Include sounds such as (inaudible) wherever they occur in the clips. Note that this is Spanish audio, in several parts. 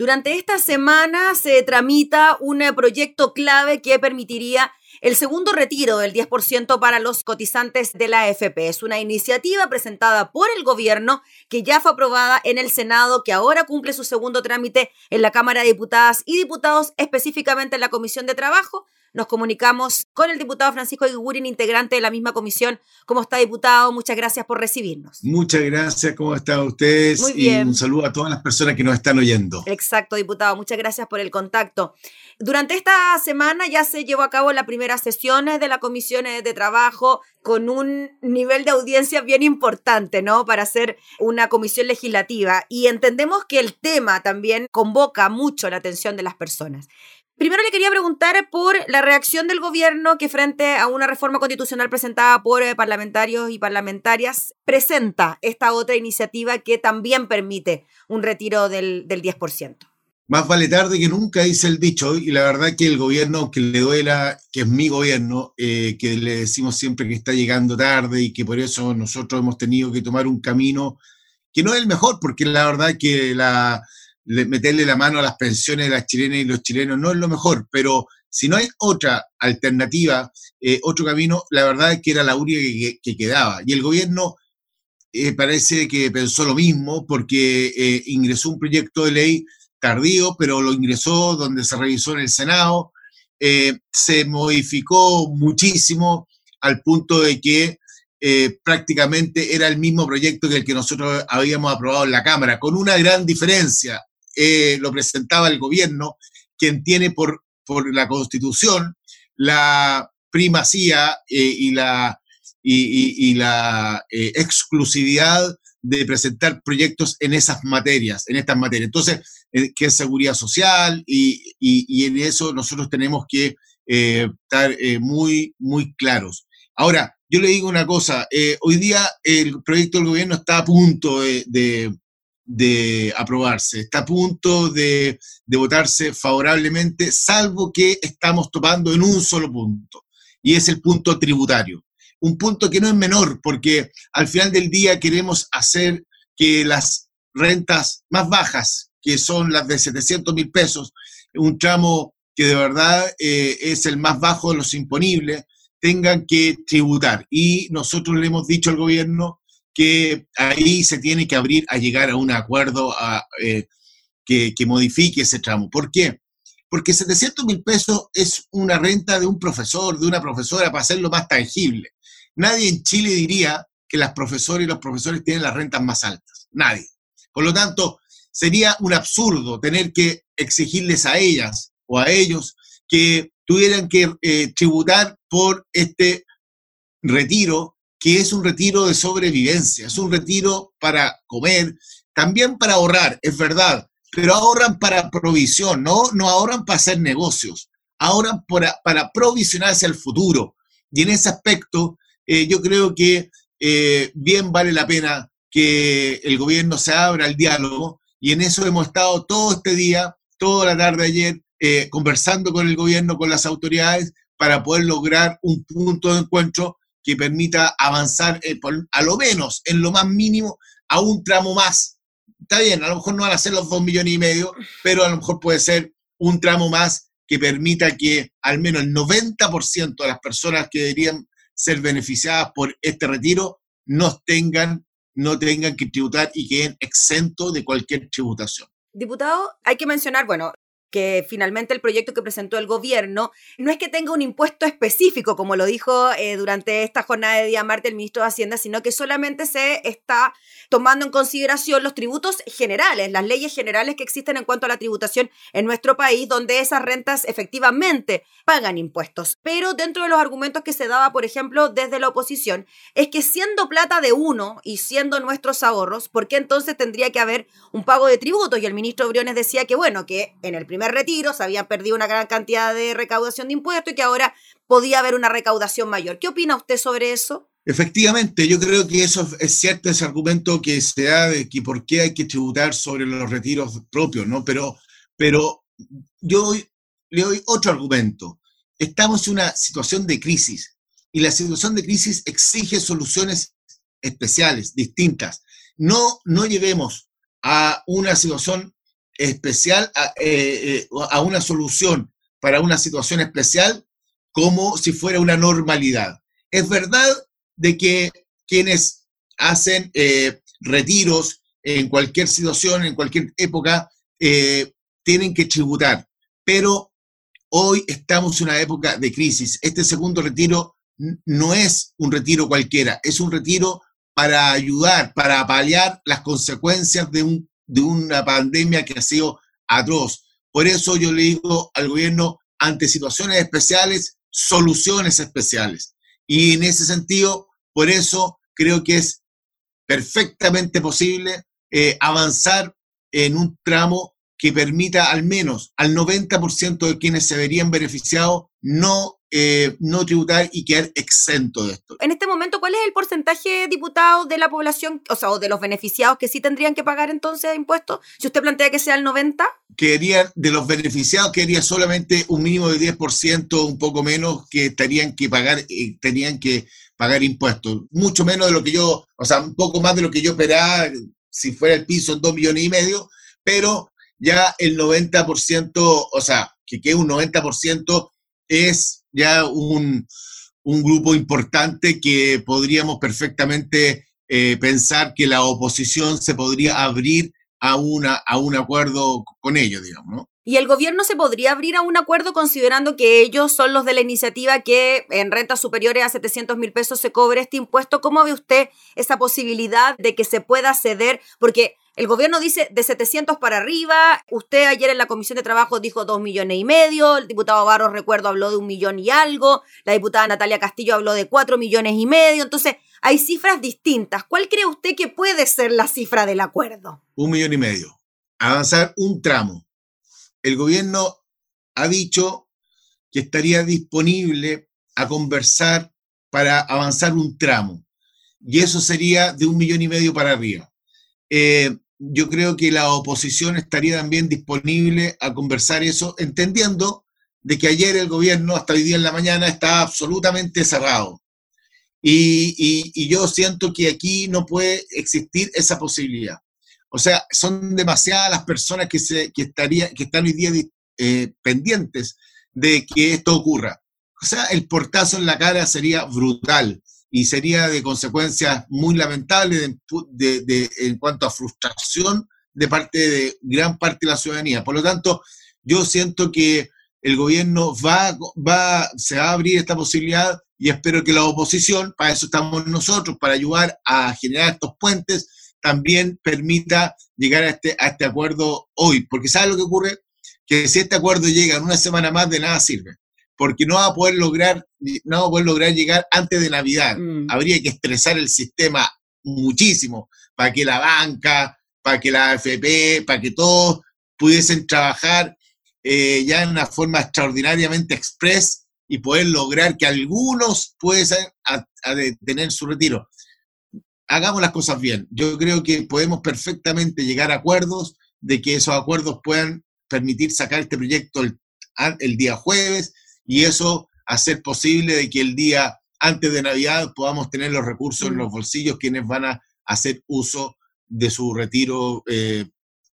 Durante esta semana se tramita un proyecto clave que permitiría el segundo retiro del 10% para los cotizantes de la AFP es una iniciativa presentada por el gobierno que ya fue aprobada en el Senado, que ahora cumple su segundo trámite en la Cámara de Diputadas y Diputados, específicamente en la Comisión de Trabajo. Nos comunicamos con el diputado Francisco Igurín, integrante de la misma comisión. ¿Cómo está, diputado? Muchas gracias por recibirnos. Muchas gracias. ¿Cómo están ustedes? Muy bien. Y un saludo a todas las personas que nos están oyendo. Exacto, diputado. Muchas gracias por el contacto. Durante esta semana ya se llevó a cabo la primera sesión de la Comisión de Trabajo con un nivel de audiencia bien importante, ¿no? Para hacer una comisión legislativa. Y entendemos que el tema también convoca mucho la atención de las personas. Primero le quería preguntar por la reacción del gobierno que frente a una reforma constitucional presentada por eh, parlamentarios y parlamentarias presenta esta otra iniciativa que también permite un retiro del, del 10%. Más vale tarde que nunca, dice el dicho, y la verdad que el gobierno, que le duela, que es mi gobierno, eh, que le decimos siempre que está llegando tarde y que por eso nosotros hemos tenido que tomar un camino que no es el mejor, porque la verdad que la, meterle la mano a las pensiones de las chilenas y los chilenos no es lo mejor, pero si no hay otra alternativa, eh, otro camino, la verdad es que era la única que, quedaba. Y el gobierno eh, parece que pensó lo mismo porque eh, ingresó un proyecto de ley tardío, pero lo ingresó donde se revisó en el Senado, se modificó muchísimo al punto de que prácticamente era el mismo proyecto que el que nosotros habíamos aprobado en la Cámara, con una gran diferencia. Eh, lo presentaba el gobierno, quien tiene por, por la Constitución la primacía eh, y la, y, la eh, exclusividad de presentar proyectos en esas materias, en estas materias. Entonces, que es seguridad social y, y, en eso nosotros tenemos que estar muy, muy claros. Ahora, yo le digo una cosa, hoy día el proyecto del gobierno está a punto de aprobarse, está a punto de, votarse favorablemente, salvo que estamos topando en un solo punto, y es el punto tributario. Un punto que no es menor, porque al final del día queremos hacer que las rentas más bajas, que son las de 700 mil pesos, un tramo que de verdad eh, es el más bajo de los imponibles, tengan que tributar. Y nosotros le hemos dicho al gobierno que ahí se tiene que abrir a llegar a un acuerdo eh, que, modifique ese tramo. ¿Por qué? Porque 700 mil pesos es una renta de un profesor, de una profesora, para hacerlo más tangible. Nadie en Chile diría que las profesoras y los profesores tienen las rentas más altas. Nadie. Por lo tanto, sería un absurdo tener que exigirles a ellas o a ellos que tuvieran que eh, tributar por este retiro que es un retiro de sobrevivencia, es un retiro para comer, también para ahorrar, es verdad, pero ahorran para provisión, no, no ahorran para hacer negocios, ahorran para, para provisionar hacia el futuro. Y en ese aspecto, eh, yo creo que eh, bien vale la pena que el gobierno se abra al diálogo y en eso hemos estado todo este día, toda la tarde ayer, eh, conversando con el gobierno, con las autoridades, para poder lograr un punto de encuentro que permita avanzar eh, a lo menos en lo más mínimo a un tramo más. Está bien, a lo mejor no van a ser los dos millones y medio, pero a lo mejor puede ser un tramo más que permita que al menos el 90% de las personas que deberían ser beneficiadas por este retiro no tengan, no tengan que tributar y queden exentos de cualquier tributación. Diputado, hay que mencionar, bueno, que finalmente el proyecto que presentó el gobierno no es que tenga un impuesto específico, como lo dijo eh, durante esta jornada de día martes el ministro de Hacienda, sino que solamente se está tomando en consideración los tributos generales, las leyes generales que existen en cuanto a la tributación en nuestro país, donde esas rentas efectivamente pagan impuestos. Pero dentro de los argumentos que se daba, por ejemplo, desde la oposición, es que siendo plata de uno y siendo nuestros ahorros, ¿por qué entonces tendría que haber un pago de tributos? Y el ministro Briones decía que, bueno, que en el primer retiro, se habían perdido una gran cantidad de recaudación de impuestos y que ahora podía haber una recaudación mayor. ¿Qué opina usted sobre eso? Efectivamente, yo creo que eso es cierto, ese argumento que se da de que por qué hay que tributar sobre los retiros propios, ¿no? Pero, pero yo le doy otro argumento. Estamos en una situación de crisis y la situación de crisis exige soluciones especiales, distintas. No, no lleguemos a una situación especial, a, eh, a una solución para una situación especial como si fuera una normalidad. Es verdad de que quienes hacen eh, retiros en cualquier situación, en cualquier época, eh, tienen que tributar, pero hoy estamos en una época de crisis. Este segundo retiro no es un retiro cualquiera, es un retiro para ayudar, para paliar las consecuencias de, un, de una pandemia que ha sido atroz. Por eso yo le digo al gobierno, ante situaciones especiales, soluciones especiales. Y en ese sentido, por eso creo que es perfectamente posible eh, avanzar en un tramo que permita al menos al 90% de quienes se verían beneficiados no, eh, no tributar y quedar exento de esto. En este momento, ¿cuál es el porcentaje, diputado, de la población, o sea, o de los beneficiados que sí tendrían que pagar entonces impuestos? Si usted plantea que sea el 90%. Quedaría, de los beneficiados, quedaría solamente un mínimo de 10%, un poco menos, que estarían que pagar, eh, tenían que pagar impuestos. Mucho menos de lo que yo, o sea, un poco más de lo que yo esperaba si fuera el piso en dos millones y medio, pero ya el 90%, o sea, que quede un 90% es ya un, grupo importante que podríamos perfectamente eh, pensar que la oposición se podría abrir a, una, a un acuerdo con ellos, digamos, ¿no? ¿Y el gobierno se podría abrir a un acuerdo considerando que ellos son los de la iniciativa que en rentas superiores a 700 mil pesos se cobre este impuesto? ¿Cómo ve usted esa posibilidad de que se pueda ceder? Porque el gobierno dice de 700 para arriba. Usted ayer en la Comisión de Trabajo dijo 2 millones y medio. El diputado Barros, recuerdo, habló de un millón y algo. La diputada Natalia Castillo habló de 4 millones y medio. Entonces, hay cifras distintas. ¿Cuál cree usted que puede ser la cifra del acuerdo? Un millón y medio. Avanzar un tramo el gobierno ha dicho que estaría disponible a conversar para avanzar un tramo. Y eso sería de un millón y medio para arriba. Eh, yo creo que la oposición estaría también disponible a conversar eso, entendiendo de que ayer el gobierno, hasta hoy día en la mañana, está absolutamente cerrado. Y, yo siento que aquí no puede existir esa posibilidad. O sea, son demasiadas las personas que, se, que, estaría, que están hoy día eh, pendientes de que esto ocurra. O sea, el portazo en la cara sería brutal y sería de consecuencias muy lamentables de, en cuanto a frustración de parte de gran parte de la ciudadanía. Por lo tanto, yo siento que el gobierno va, va, se va a abrir esta posibilidad y espero que la oposición, para eso estamos nosotros, para ayudar a generar estos puentes, también permita llegar a este, a este acuerdo hoy. Porque ¿sabe lo que ocurre? Que si este acuerdo llega en una semana más, de nada sirve. Porque no va a poder lograr, no va a poder lograr llegar antes de Navidad. Mm. Habría que estresar el sistema muchísimo para que la banca, para que la AFP, para que todos pudiesen trabajar eh, ya en una forma extraordinariamente express y poder lograr que algunos puedan tener su retiro hagamos las cosas bien. Yo creo que podemos perfectamente llegar a acuerdos, de que esos acuerdos puedan permitir sacar este proyecto el, día jueves y eso hacer posible de que el día antes de Navidad podamos tener los recursos en mm. los bolsillos quienes van a hacer uso de su retiro eh,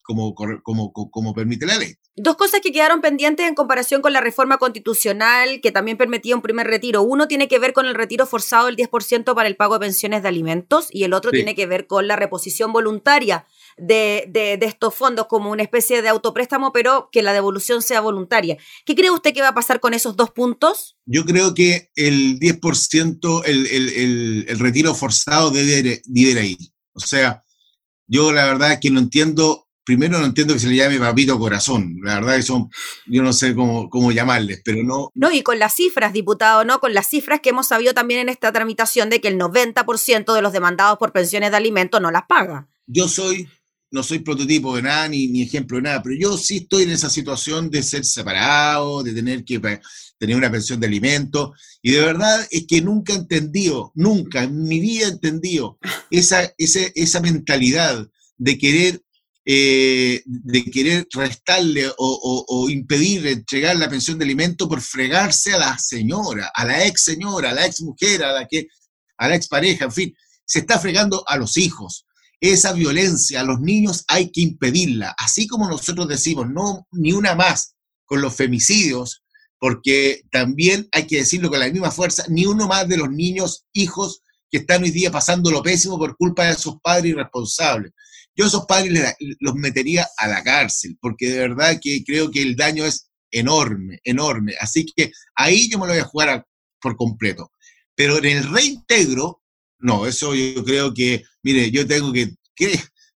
como, como, como permite la ley. Dos cosas que quedaron pendientes en comparación con la reforma constitucional que también permitía un primer retiro. Uno tiene que ver con el retiro forzado del 10% para el pago de pensiones de alimentos y el otro tiene que ver con la reposición voluntaria de, de, estos fondos como una especie de autopréstamo, pero que la devolución sea voluntaria. ¿Qué cree usted que va a pasar con esos dos puntos? Yo creo que el 10%, el, el, el, retiro forzado debe, debe ir. O sea, yo la verdad es que no entiendo primero no entiendo que se le llame papito corazón. La verdad que son, yo no sé cómo, cómo llamarles, pero no. No, y con las cifras, diputado, ¿no? Con las cifras que hemos sabido también en esta tramitación de que el 90% de los demandados por pensiones de alimentos no las paga. Yo soy, no soy prototipo de nada, ni, ni ejemplo de nada, pero yo sí estoy en esa situación de ser separado, de tener que tener una pensión de alimentos, y de verdad es que nunca he entendido, nunca en mi vida he entendido esa, esa, esa mentalidad de querer eh, de querer restarle o, impedir entregar la pensión de alimento por fregarse a la señora, a la ex señora, a la ex mujer, a la, que, a la ex pareja, en fin, se está fregando a los hijos. esa violencia a los niños hay que impedirla, así como nosotros decimos, no ni una más con los femicidios, porque también hay que decirlo con la misma fuerza, ni uno más de los niños, hijos que están hoy día pasando lo pésimo por culpa de sus padres irresponsables. Yo esos padres los metería a la cárcel, porque de verdad que creo que el daño es enorme, enorme. Así que ahí yo me lo voy a jugar por completo. Pero en el reintegro, no, eso yo creo que, mire, yo tengo que,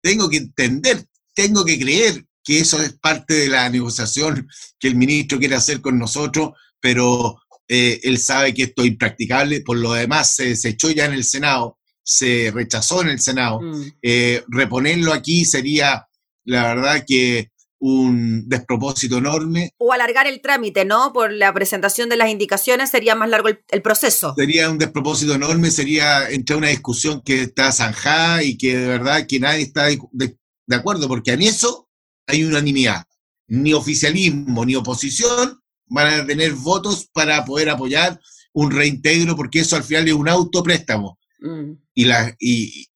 tengo que entender, tengo que creer que eso es parte de la negociación que el ministro quiere hacer con nosotros, pero eh, él sabe que esto es impracticable, por lo demás se desechó ya en el Senado, se rechazó en el Senado. Mm. Eh, reponerlo aquí sería, la verdad, que un despropósito enorme. O alargar el trámite, ¿no? Por la presentación de las indicaciones sería más largo el, proceso. Sería un despropósito enorme, sería entre una discusión que está zanjada y que de verdad que nadie está de, de acuerdo, porque en eso hay unanimidad. Ni oficialismo ni oposición van a tener votos para poder apoyar un reintegro, porque eso al final es un autopréstamo. Mm. Y, la, y,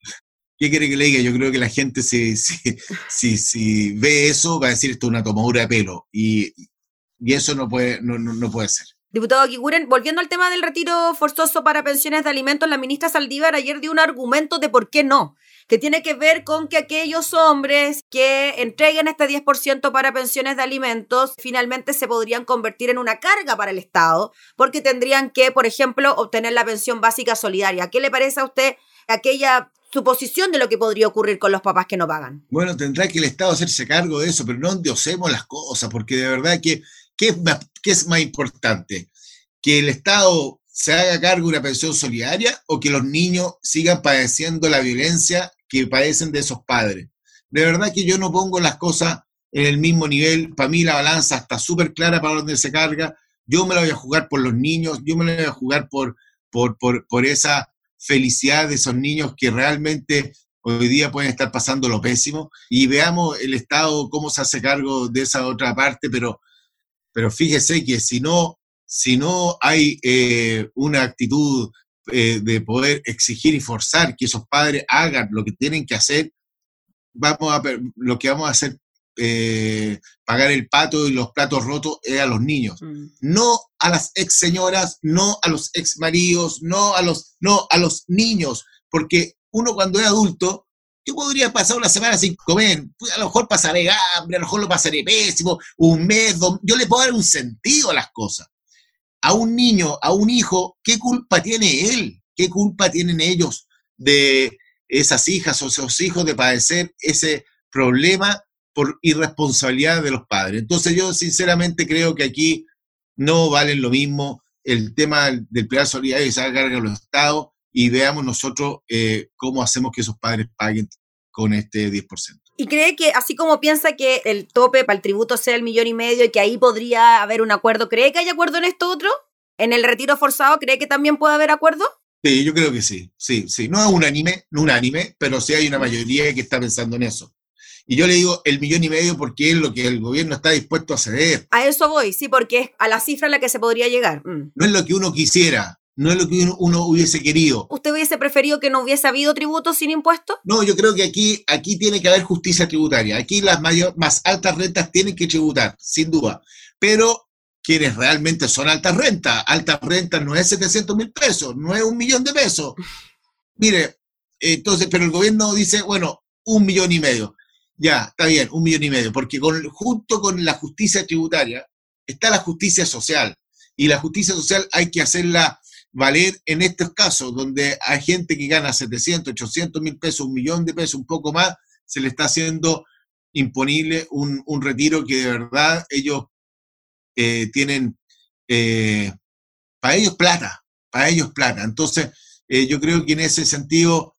¿Qué quiere que le diga? Yo creo que la gente, si, si, si, ve eso, va a decir esto es una tomadura de pelo. Y, y eso no puede, no, no, puede ser. Diputado Kiguren, volviendo al tema del retiro forzoso para pensiones de alimentos, la ministra Saldívar ayer dio un argumento de por qué no, que tiene que ver con que aquellos hombres que entreguen este 10% para pensiones de alimentos finalmente se podrían convertir en una carga para el Estado, porque tendrían que, por ejemplo, obtener la pensión básica solidaria. ¿Qué le parece a usted aquella suposición de lo que podría ocurrir con los papás que no pagan. Bueno, tendrá que el Estado hacerse cargo de eso, pero no endiosemos las cosas, porque de verdad que, ¿qué es más, qué es más importante? ¿Que el Estado se haga cargo de una pensión solidaria o que los niños sigan padeciendo la violencia que padecen de esos padres? De verdad que yo no pongo las cosas en el mismo nivel. Para mí la balanza está súper clara para dónde se carga. Yo me la voy a jugar por los niños, yo me la voy a jugar por, por, por, por esa felicidad de esos niños que realmente hoy día pueden estar pasando lo pésimo y veamos el Estado cómo se hace cargo de esa otra parte, pero, pero fíjese que si no, si no hay eh, una actitud eh, de poder exigir y forzar que esos padres hagan lo que tienen que hacer, vamos a, lo que vamos a hacer eh, pagar el pato y los platos rotos es a los niños. Mm. No a las ex señoras, no a los ex maridos, no a los, no a los niños, porque uno cuando es adulto, yo podría pasar una semana sin comer, pues, a lo mejor pasaré hambre, a lo mejor lo pasaré pésimo, un mes, yo le puedo dar un sentido a las cosas. A un niño, a un hijo, ¿qué culpa tiene él? ¿Qué culpa tienen ellos de esas hijas o esos hijos de padecer ese problema por irresponsabilidad de los padres. Entonces yo sinceramente creo que aquí no valen lo mismo el tema del plan solidario y se carga los estados y veamos nosotros eh, cómo hacemos que esos padres paguen con este 10%. ¿Y cree que, así como piensa que el tope para el tributo sea el millón y medio y que ahí podría haber un acuerdo, ¿cree que hay acuerdo en esto otro? ¿En el retiro forzado cree que también puede haber acuerdo? Sí, yo creo que sí, sí, sí. No es unánime, no unánime, pero sí hay una mayoría que está pensando en eso. Y yo le digo el millón y medio porque es lo que el gobierno está dispuesto a ceder. A eso voy, sí, porque es a la cifra a la que se podría llegar. Mm. No es lo que uno quisiera, no es lo que uno, hubiese querido. ¿Usted hubiese preferido que no hubiese habido tributos sin impuestos? No, yo creo que aquí, aquí tiene que haber justicia tributaria. Aquí las mayor, más altas rentas tienen que tributar, sin duda. Pero quienes realmente son altas rentas, altas rentas no es 700 mil pesos, no es un millón de pesos. (laughs) Mire, entonces, pero el gobierno dice, bueno, un millón y medio. Ya, está bien, un millón y medio, porque junto con la justicia tributaria está la justicia social. Y la justicia social hay que hacerla valer en estos casos, donde hay gente que gana 700, 800 mil pesos, un millón de pesos, un poco más, se le está haciendo imponible un, retiro que de verdad ellos eh, tienen, eh, para ellos plata, para ellos plata. Entonces, eh, yo creo que en ese sentido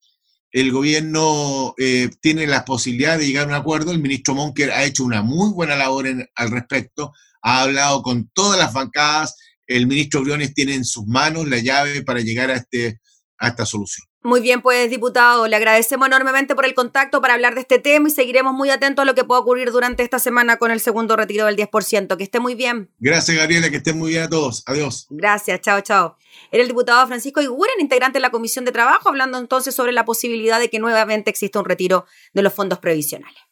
el gobierno tiene la posibilidad de llegar a un acuerdo. El ministro Monker ha hecho una muy buena labor al respecto, ha hablado con todas las bancadas. El ministro Briones tiene en sus manos la llave para llegar a, este, a esta solución. Muy bien, pues diputado, le agradecemos enormemente por el contacto para hablar de este tema y seguiremos muy atentos a lo que pueda ocurrir durante esta semana con el segundo retiro del 10%. Que esté muy bien. Gracias, Gabriela, que estén muy bien a todos. Adiós. Gracias, chao, chao. Era el diputado Francisco Iguren, integrante de la Comisión de Trabajo, hablando entonces sobre la posibilidad de que nuevamente exista un retiro de los fondos previsionales.